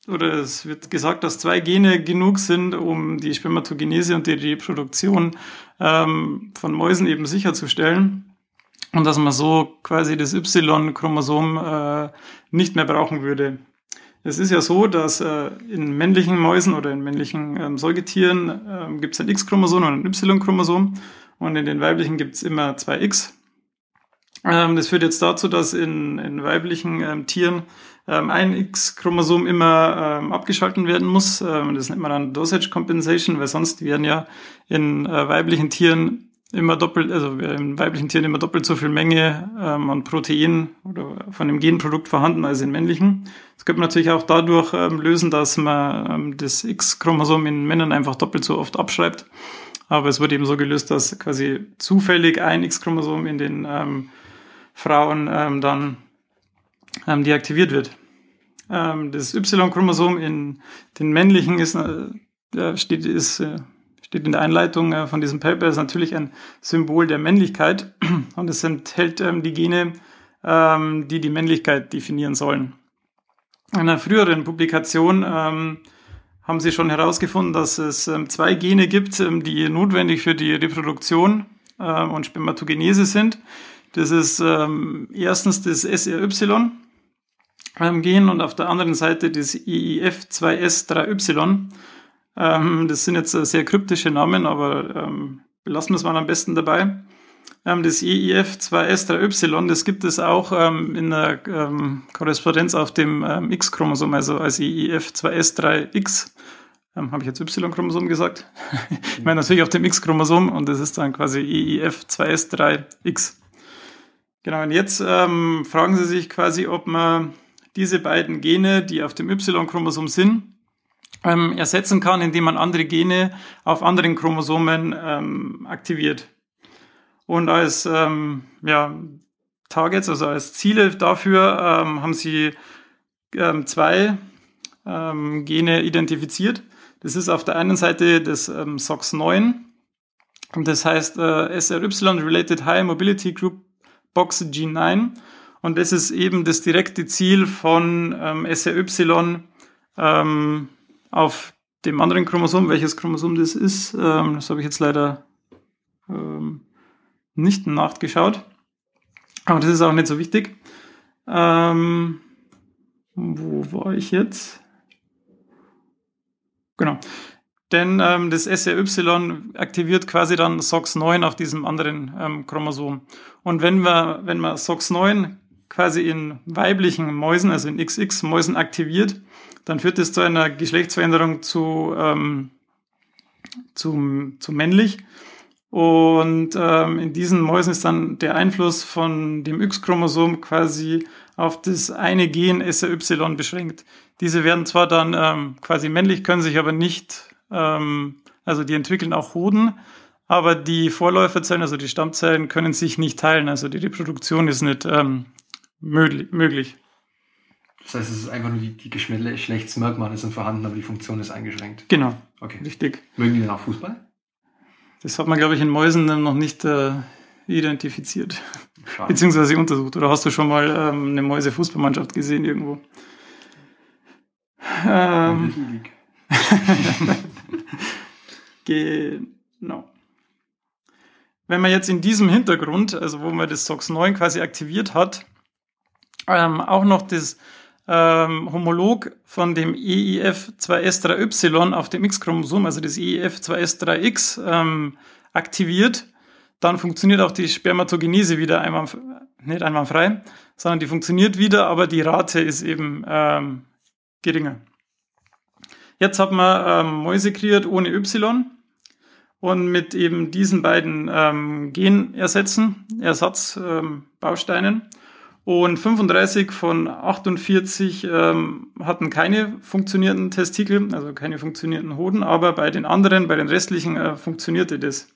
oder es wird gesagt, dass zwei Gene genug sind, um die Spermatogenese und die Reproduktion ähm, von Mäusen eben sicherzustellen. Und dass man so quasi das Y-Chromosom äh, nicht mehr brauchen würde. Es ist ja so, dass äh, in männlichen Mäusen oder in männlichen ähm, Säugetieren äh, gibt es ein X-Chromosom und ein Y-Chromosom. Und in den weiblichen gibt es immer zwei X. Ähm, das führt jetzt dazu, dass in, in weiblichen ähm, Tieren ähm, ein X-Chromosom immer ähm, abgeschalten werden muss. Ähm, das nennt man dann Dosage Compensation, weil sonst werden ja in äh, weiblichen Tieren immer doppelt, also in weiblichen Tieren immer doppelt so viel Menge ähm, an Protein oder von dem Genprodukt vorhanden als in männlichen. Das könnte man natürlich auch dadurch ähm, lösen, dass man ähm, das X-Chromosom in Männern einfach doppelt so oft abschreibt. Aber es wird eben so gelöst, dass quasi zufällig ein X-Chromosom in den ähm, Frauen ähm, dann ähm, deaktiviert wird. Das Y-Chromosom in den männlichen ist, äh, steht, ist, äh, steht in der Einleitung äh, von diesem Paper, ist natürlich ein Symbol der Männlichkeit und es enthält ähm, die Gene, ähm, die die Männlichkeit definieren sollen. In einer früheren Publikation ähm, haben sie schon herausgefunden, dass es zwei Gene gibt, die notwendig für die Reproduktion und Spermatogenese sind. Das ist erstens das SRY Gen und auf der anderen Seite das EIF2S3Y. Ähm, das sind jetzt sehr kryptische Namen, aber ähm, belassen wir es mal am besten dabei. Ähm, das EIF2S3Y, das gibt es auch ähm, in der ähm, Korrespondenz auf dem ähm, X-Chromosom, also als EIF2S3X. Ähm, Habe ich jetzt Y-Chromosom gesagt? ich meine natürlich auf dem X-Chromosom und das ist dann quasi EIF2S3X. Genau, und jetzt ähm, fragen Sie sich quasi, ob man diese beiden Gene, die auf dem Y-Chromosom sind, ähm, ersetzen kann, indem man andere Gene auf anderen Chromosomen ähm, aktiviert. Und als ähm, ja, Targets, also als Ziele dafür, ähm, haben sie ähm, zwei ähm, Gene identifiziert. Das ist auf der einen Seite das ähm, SOX9, das heißt äh, SRY Related High Mobility Group Box G9. Und das ist eben das direkte Ziel von SRY auf dem anderen Chromosom. Welches Chromosom das ist, ähm, das habe ich jetzt leider ähm, nicht nachgeschaut. Aber das ist auch nicht so wichtig. Ähm, wo war ich jetzt? Genau. Denn ähm, das SRY aktiviert quasi dann SOX9 auf diesem anderen ähm, Chromosom. Und wenn wir, wenn man SOX9 quasi in weiblichen Mäusen, also in XX-Mäusen aktiviert, dann führt es zu einer Geschlechtsveränderung zu, ähm, zu, zu männlich. Und ähm, in diesen Mäusen ist dann der Einfluss von dem X-Chromosom quasi auf das eine Gen SRY beschränkt. Diese werden zwar dann ähm, quasi männlich, können sich aber nicht ähm, also die entwickeln auch Hoden, aber die Vorläuferzellen, also die Stammzellen, können sich nicht teilen. Also die Reproduktion ist nicht ähm, möglich. Das heißt, es ist einfach nur die, die Geschlechtsmerkmale sind vorhanden, aber die Funktion ist eingeschränkt. Genau. Okay. Richtig. Mögen die denn auch Fußball? Das hat man, glaube ich, in Mäusen noch nicht äh, identifiziert. Schade. Beziehungsweise untersucht. Oder hast du schon mal ähm, eine Mäuse-Fußballmannschaft gesehen irgendwo? Ähm, genau. wenn man jetzt in diesem Hintergrund, also wo man das SOX 9 quasi aktiviert hat, ähm, auch noch das ähm, Homolog von dem EIF2S3Y auf dem X-Chromosom, also das EIF2S3X, ähm, aktiviert, dann funktioniert auch die Spermatogenese wieder einmal, nicht einwandfrei, sondern die funktioniert wieder, aber die Rate ist eben ähm, geringer. Jetzt hat man ähm, Mäuse kreiert ohne Y und mit eben diesen beiden ähm, Genersätzen, Ersatzbausteinen. Ähm, und 35 von 48 ähm, hatten keine funktionierenden Testikel, also keine funktionierenden Hoden, aber bei den anderen, bei den restlichen äh, funktionierte das.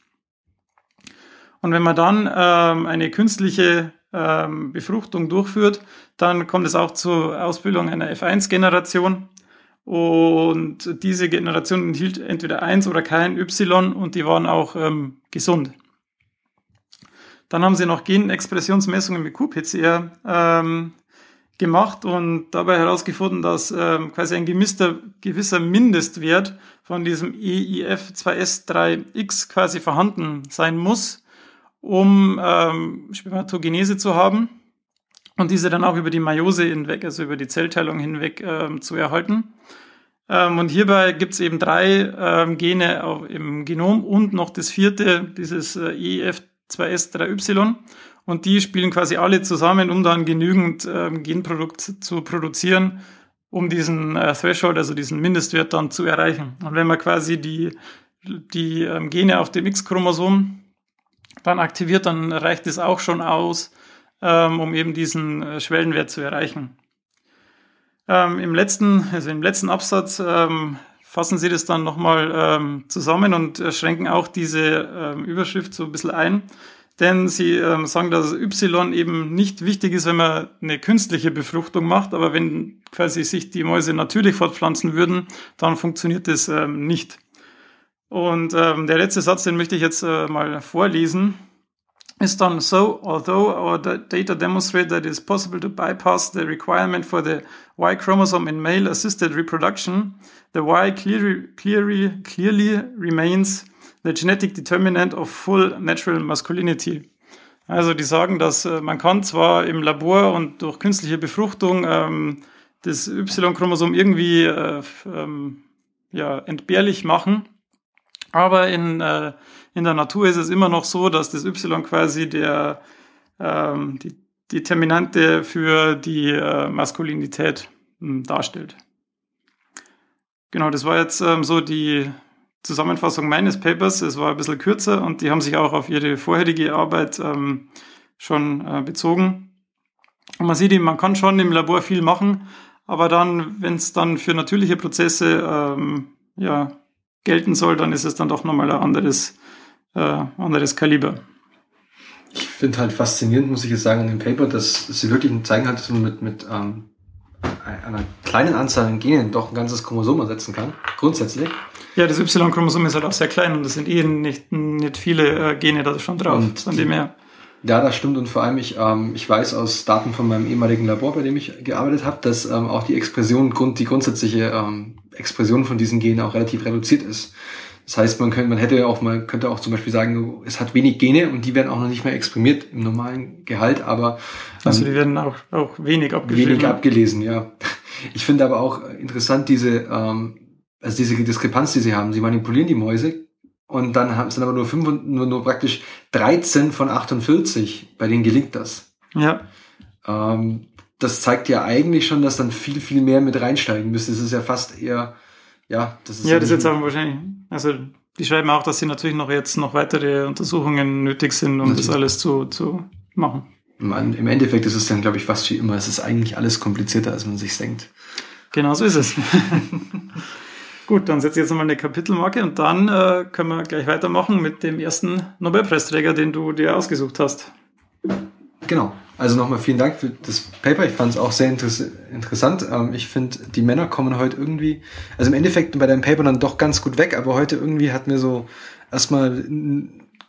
Und wenn man dann ähm, eine künstliche ähm, Befruchtung durchführt, dann kommt es auch zur Ausbildung einer F1-Generation. Und diese Generation enthielt entweder eins oder kein Y und die waren auch ähm, gesund. Dann haben sie noch Genexpressionsmessungen mit qPCR ähm, gemacht und dabei herausgefunden, dass ähm, quasi ein gemisster, gewisser Mindestwert von diesem EIF2S3X quasi vorhanden sein muss, um ähm, Spermatogenese zu haben und diese dann auch über die Meiose hinweg, also über die Zellteilung hinweg ähm, zu erhalten. Ähm, und hierbei gibt es eben drei ähm, Gene im Genom und noch das vierte, dieses äh, EIF 2S, 3Y. Und die spielen quasi alle zusammen, um dann genügend ähm, Genprodukt zu produzieren, um diesen äh, Threshold, also diesen Mindestwert dann zu erreichen. Und wenn man quasi die, die ähm, Gene auf dem X-Chromosom dann aktiviert, dann reicht es auch schon aus, ähm, um eben diesen äh, Schwellenwert zu erreichen. Ähm, Im letzten, also im letzten Absatz ähm, fassen Sie das dann nochmal ähm, zusammen und äh, schränken auch diese ähm, Überschrift so ein bisschen ein. Denn Sie ähm, sagen, dass Y eben nicht wichtig ist, wenn man eine künstliche Befruchtung macht, aber wenn quasi sich die Mäuse natürlich fortpflanzen würden, dann funktioniert das ähm, nicht. Und ähm, der letzte Satz, den möchte ich jetzt äh, mal vorlesen is done so, although our data demonstrate that it is possible to bypass the requirement for the Y chromosome in male assisted reproduction, the Y clearly, clearly, clearly remains the genetic determinant of full natural masculinity. Also die sagen, dass äh, man kann zwar im Labor und durch künstliche Befruchtung ähm, das Y-Chromosom irgendwie äh, ähm, ja, entbehrlich machen, aber in äh, in der Natur ist es immer noch so, dass das Y quasi der, ähm, die Determinante für die äh, Maskulinität ähm, darstellt. Genau, das war jetzt ähm, so die Zusammenfassung meines Papers. Es war ein bisschen kürzer und die haben sich auch auf ihre vorherige Arbeit ähm, schon äh, bezogen. Und man sieht eben, man kann schon im Labor viel machen, aber dann, wenn es dann für natürliche Prozesse ähm, ja, gelten soll, dann ist es dann doch nochmal ein anderes äh, anderes Kaliber. Ich finde halt faszinierend, muss ich jetzt sagen, an dem Paper, dass sie wirklich zeigen hat, dass man mit, mit ähm, einer kleinen Anzahl an Genen doch ein ganzes Chromosom ersetzen kann, grundsätzlich. Ja, das Y-Chromosom ist halt auch sehr klein und es sind eh nicht, nicht viele äh, Gene da schon drauf, und von dem her. Ja, das stimmt und vor allem ich, ähm, ich weiß aus Daten von meinem ehemaligen Labor, bei dem ich gearbeitet habe, dass ähm, auch die Expression, Grund, die grundsätzliche ähm, Expression von diesen Genen auch relativ reduziert ist. Das heißt, man könnte, man hätte auch, man könnte auch zum Beispiel sagen, es hat wenig Gene und die werden auch noch nicht mehr exprimiert im normalen Gehalt, aber also die werden auch, auch wenig abgelesen. Wenig abgelesen, ja. Ich finde aber auch interessant diese, ähm, also diese Diskrepanz, die sie haben. Sie manipulieren die Mäuse und dann haben, sind aber nur, fünf, nur, nur praktisch 13 von 48, bei denen gelingt das. Ja. Ähm, das zeigt ja eigentlich schon, dass dann viel, viel mehr mit reinsteigen müsste. Es ist ja fast eher ja, das ist. Ja, das jetzt auch wahrscheinlich. Also, die schreiben auch, dass sie natürlich noch jetzt noch weitere Untersuchungen nötig sind, um natürlich. das alles zu, zu machen. Im Endeffekt ist es dann, glaube ich, fast wie immer. Es ist eigentlich alles komplizierter, als man sich denkt. Genau so ist es. Gut, dann setze ich jetzt nochmal eine Kapitelmarke und dann äh, können wir gleich weitermachen mit dem ersten Nobelpreisträger, den du dir ausgesucht hast. Genau. Also nochmal vielen Dank für das Paper. Ich fand es auch sehr interess interessant. Ähm, ich finde, die Männer kommen heute irgendwie, also im Endeffekt bei deinem Paper dann doch ganz gut weg, aber heute irgendwie hat mir so erstmal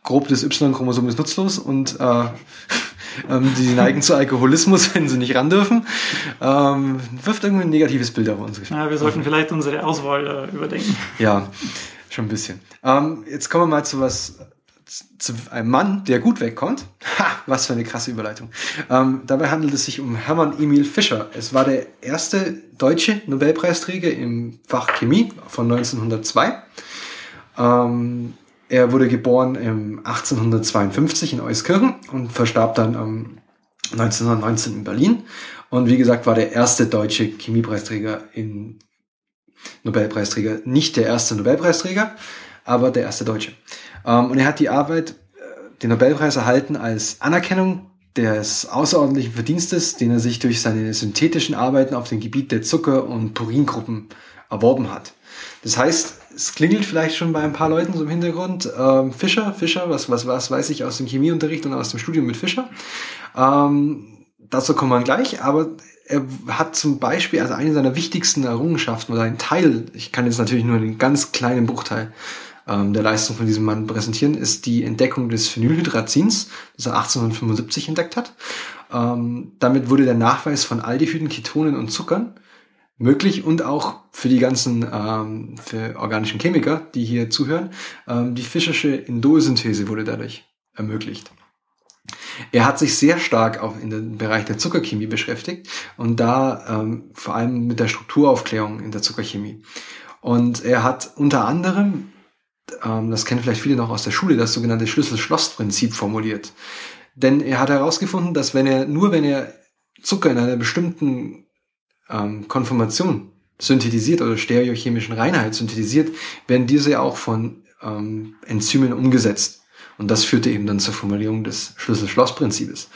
grob das Y-Chromosom ist nutzlos und äh, ähm, die neigen zu Alkoholismus, wenn sie nicht ran dürfen. Ähm, wirft irgendwie ein negatives Bild auf uns. Ja, wir sollten vielleicht unsere Auswahl äh, überdenken. Ja, schon ein bisschen. Ähm, jetzt kommen wir mal zu was zu einem Mann, der gut wegkommt. Ha, was für eine krasse Überleitung. Ähm, dabei handelt es sich um Hermann Emil Fischer. Es war der erste deutsche Nobelpreisträger im Fach Chemie von 1902. Ähm, er wurde geboren im 1852 in Euskirchen und verstarb dann ähm, 1919 in Berlin. Und wie gesagt, war der erste deutsche Chemiepreisträger in Nobelpreisträger. Nicht der erste Nobelpreisträger, aber der erste Deutsche. Ähm, und er hat die Arbeit, äh, den Nobelpreis erhalten als Anerkennung des außerordentlichen Verdienstes, den er sich durch seine synthetischen Arbeiten auf dem Gebiet der Zucker- und Puringruppen erworben hat. Das heißt, es klingelt vielleicht schon bei ein paar Leuten so im Hintergrund. Ähm, Fischer, Fischer, was, was, was weiß ich aus dem Chemieunterricht und aus dem Studium mit Fischer. Ähm, dazu kommen wir gleich, aber er hat zum Beispiel, also eine seiner wichtigsten Errungenschaften oder ein Teil, ich kann jetzt natürlich nur einen ganz kleinen Bruchteil ähm, der Leistung von diesem Mann präsentieren, ist die Entdeckung des Phenylhydrazins, das er 1875 entdeckt hat. Ähm, damit wurde der Nachweis von Aldehyden, Ketonen und Zuckern möglich und auch für die ganzen ähm, für organischen Chemiker, die hier zuhören, ähm, die Fischersche Indolsynthese wurde dadurch ermöglicht. Er hat sich sehr stark auch in den Bereich der Zuckerchemie beschäftigt und da ähm, vor allem mit der Strukturaufklärung in der Zuckerchemie. Und er hat unter anderem, ähm, das kennen vielleicht viele noch aus der Schule, das sogenannte Schlüssel-Schloss-Prinzip formuliert. Denn er hat herausgefunden, dass wenn er, nur wenn er Zucker in einer bestimmten ähm, Konformation synthetisiert oder stereochemischen Reinheit synthetisiert, werden diese auch von ähm, Enzymen umgesetzt. Und das führte eben dann zur Formulierung des Schlüssel-Schloss-Prinzips.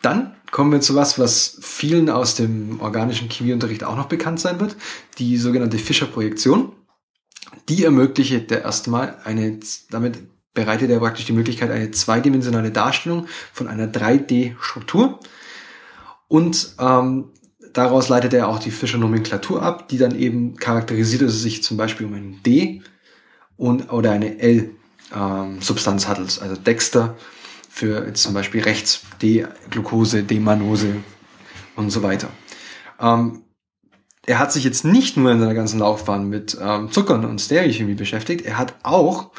Dann kommen wir zu was, was vielen aus dem organischen Chemieunterricht auch noch bekannt sein wird, die sogenannte Fischer-Projektion. Die ermöglicht der erste Mal eine, damit bereitet er praktisch die Möglichkeit, eine zweidimensionale Darstellung von einer 3D-Struktur. Und ähm, daraus leitet er auch die Fischer-Nomenklatur ab, die dann eben charakterisiert, dass es sich zum Beispiel um ein D und oder eine L ähm, handelt. Also Dexter für jetzt zum Beispiel rechts D-Glucose, D-Manose und so weiter. Ähm, er hat sich jetzt nicht nur in seiner ganzen Laufbahn mit ähm, Zuckern und Stereochemie beschäftigt, er hat auch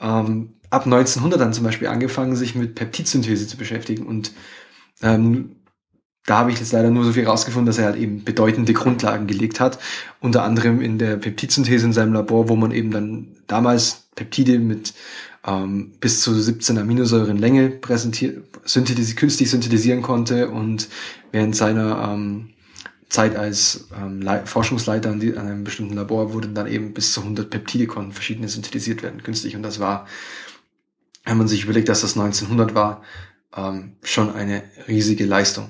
ähm, ab 1900 dann zum Beispiel angefangen, sich mit Peptidsynthese zu beschäftigen und ähm, da habe ich jetzt leider nur so viel rausgefunden, dass er halt eben bedeutende Grundlagen gelegt hat. Unter anderem in der Peptidsynthese in seinem Labor, wo man eben dann damals Peptide mit ähm, bis zu 17 Aminosäuren Länge präsentiert, synthetisi künstlich synthetisieren konnte und während seiner ähm, Zeit als ähm, Forschungsleiter an, die, an, einem bestimmten Labor wurden dann eben bis zu 100 Peptide konnten verschiedene synthetisiert werden, künstlich. Und das war, wenn man sich überlegt, dass das 1900 war, ähm, schon eine riesige Leistung.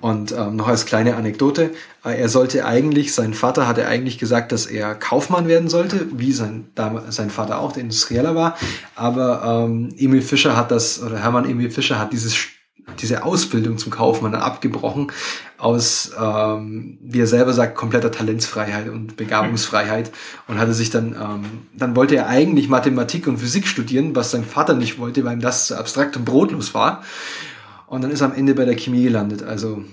Und ähm, noch als kleine Anekdote, äh, er sollte eigentlich, sein Vater hatte eigentlich gesagt, dass er Kaufmann werden sollte, wie sein, sein Vater auch, der Industrieller war. Aber ähm, Emil Fischer hat das, oder Hermann Emil Fischer hat dieses diese Ausbildung zum Kaufmann dann abgebrochen aus, ähm, wie er selber sagt, kompletter Talentsfreiheit und Begabungsfreiheit und hatte sich dann, ähm, dann wollte er eigentlich Mathematik und Physik studieren, was sein Vater nicht wollte, weil ihm das zu abstrakt und brotlos war. Und dann ist er am Ende bei der Chemie gelandet. Also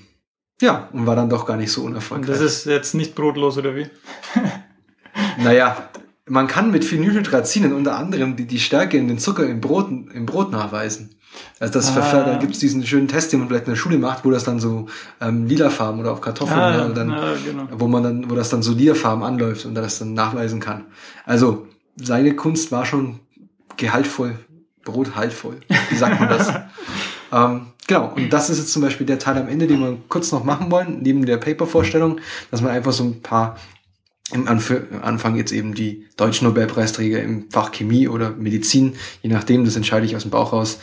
ja, und war dann doch gar nicht so unerfolgreich. Und das ist jetzt nicht brotlos, oder wie? naja, man kann mit Phenylhydrazinen unter anderem die, die Stärke in den Zucker im Brot, im Brot nachweisen. Also das ah. da gibt es diesen schönen Test, den man vielleicht in der Schule macht, wo das dann so ähm, lila Farben oder auf Kartoffeln, ah, ja, dann, ja, genau. wo man dann, wo das dann so lila Farben anläuft und das dann nachweisen kann. Also seine Kunst war schon gehaltvoll, brothaltvoll. Wie sagt man das? ähm, Genau, und das ist jetzt zum Beispiel der Teil am Ende, den wir kurz noch machen wollen, neben der Paper-Vorstellung, dass man einfach so ein paar im Anfang jetzt eben die deutschen Nobelpreisträger im Fach Chemie oder Medizin, je nachdem, das entscheide ich aus dem Bauch raus,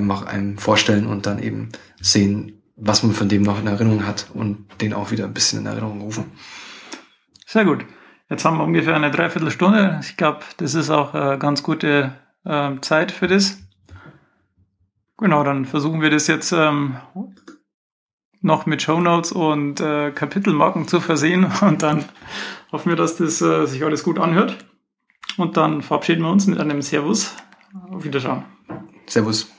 mach einem vorstellen und dann eben sehen, was man von dem noch in Erinnerung hat und den auch wieder ein bisschen in Erinnerung rufen. Sehr gut. Jetzt haben wir ungefähr eine Dreiviertelstunde. Ich glaube, das ist auch eine ganz gute äh, Zeit für das. Genau, dann versuchen wir das jetzt ähm, noch mit Show Notes und äh, Kapitelmarken zu versehen und dann hoffen wir, dass das äh, sich alles gut anhört. Und dann verabschieden wir uns mit einem Servus. Auf Wiederschauen. Servus.